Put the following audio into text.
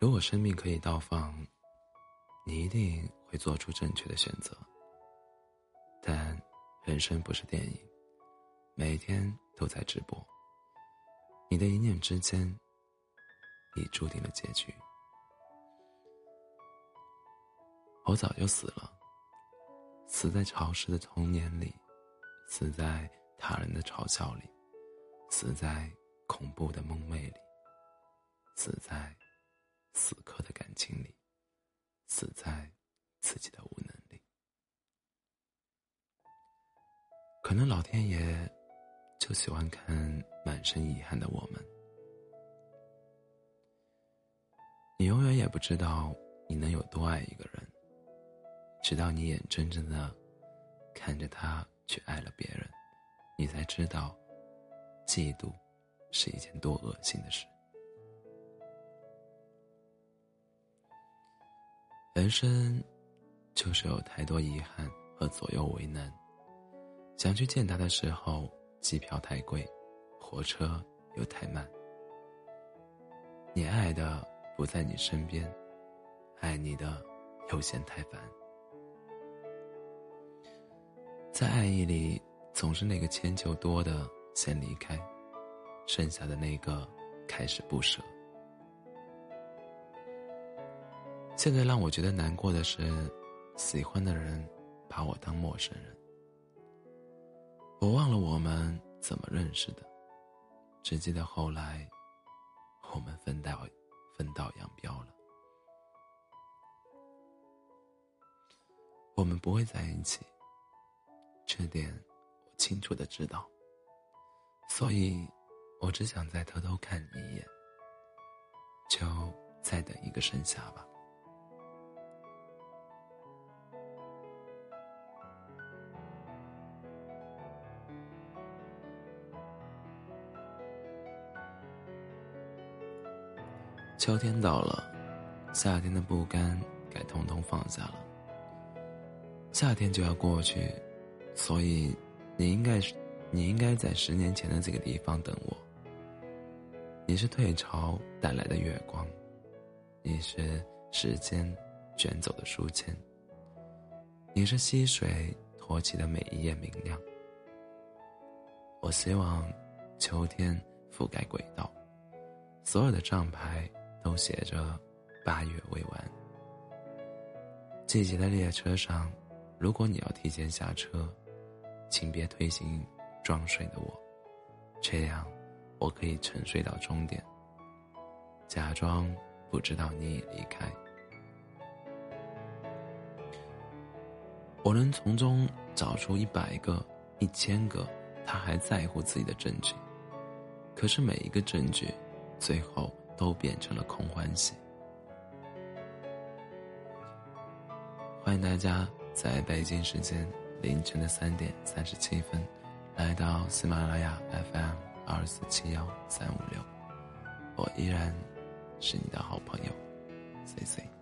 如果生命可以倒放，你一定会做出正确的选择。但人生不是电影，每天都在直播。你的一念之间，已注定了结局。我早就死了，死在潮湿的童年里，死在他人的嘲笑里，死在恐怖的梦寐里，死在死磕的感情里，死在自己的无能力。可能老天爷就喜欢看满身遗憾的我们。你永远也不知道你能有多爱一个人。直到你眼睁睁的看着他去爱了别人，你才知道，嫉妒是一件多恶心的事。人生就是有太多遗憾和左右为难。想去见他的时候，机票太贵，火车又太慢。你爱的不在你身边，爱你的又嫌太烦。在爱意里，总是那个迁就多的先离开，剩下的那个开始不舍。现在让我觉得难过的是，喜欢的人把我当陌生人。我忘了我们怎么认识的，只记得后来，我们分道分道扬镳了。我们不会在一起。这点我清楚的知道，所以，我只想再偷偷看你一眼，就再等一个盛夏吧。秋天到了，夏天的不甘该通通放下了，夏天就要过去。所以，你应该，你应该在十年前的这个地方等我。你是退潮带来的月光，你是时间卷走的书签，你是溪水托起的每一页明亮。我希望，秋天覆盖轨道，所有的站牌都写着“八月未完”。季节的列车上，如果你要提前下车。请别推醒装睡的我，这样我可以沉睡到终点，假装不知道你已离开。我能从中找出一百个、一千个他还在乎自己的证据，可是每一个证据，最后都变成了空欢喜。欢迎大家在北京时间。凌晨的三点三十七分，来到喜马拉雅 FM 二四七幺三五六，我依然是你的好朋友，C C。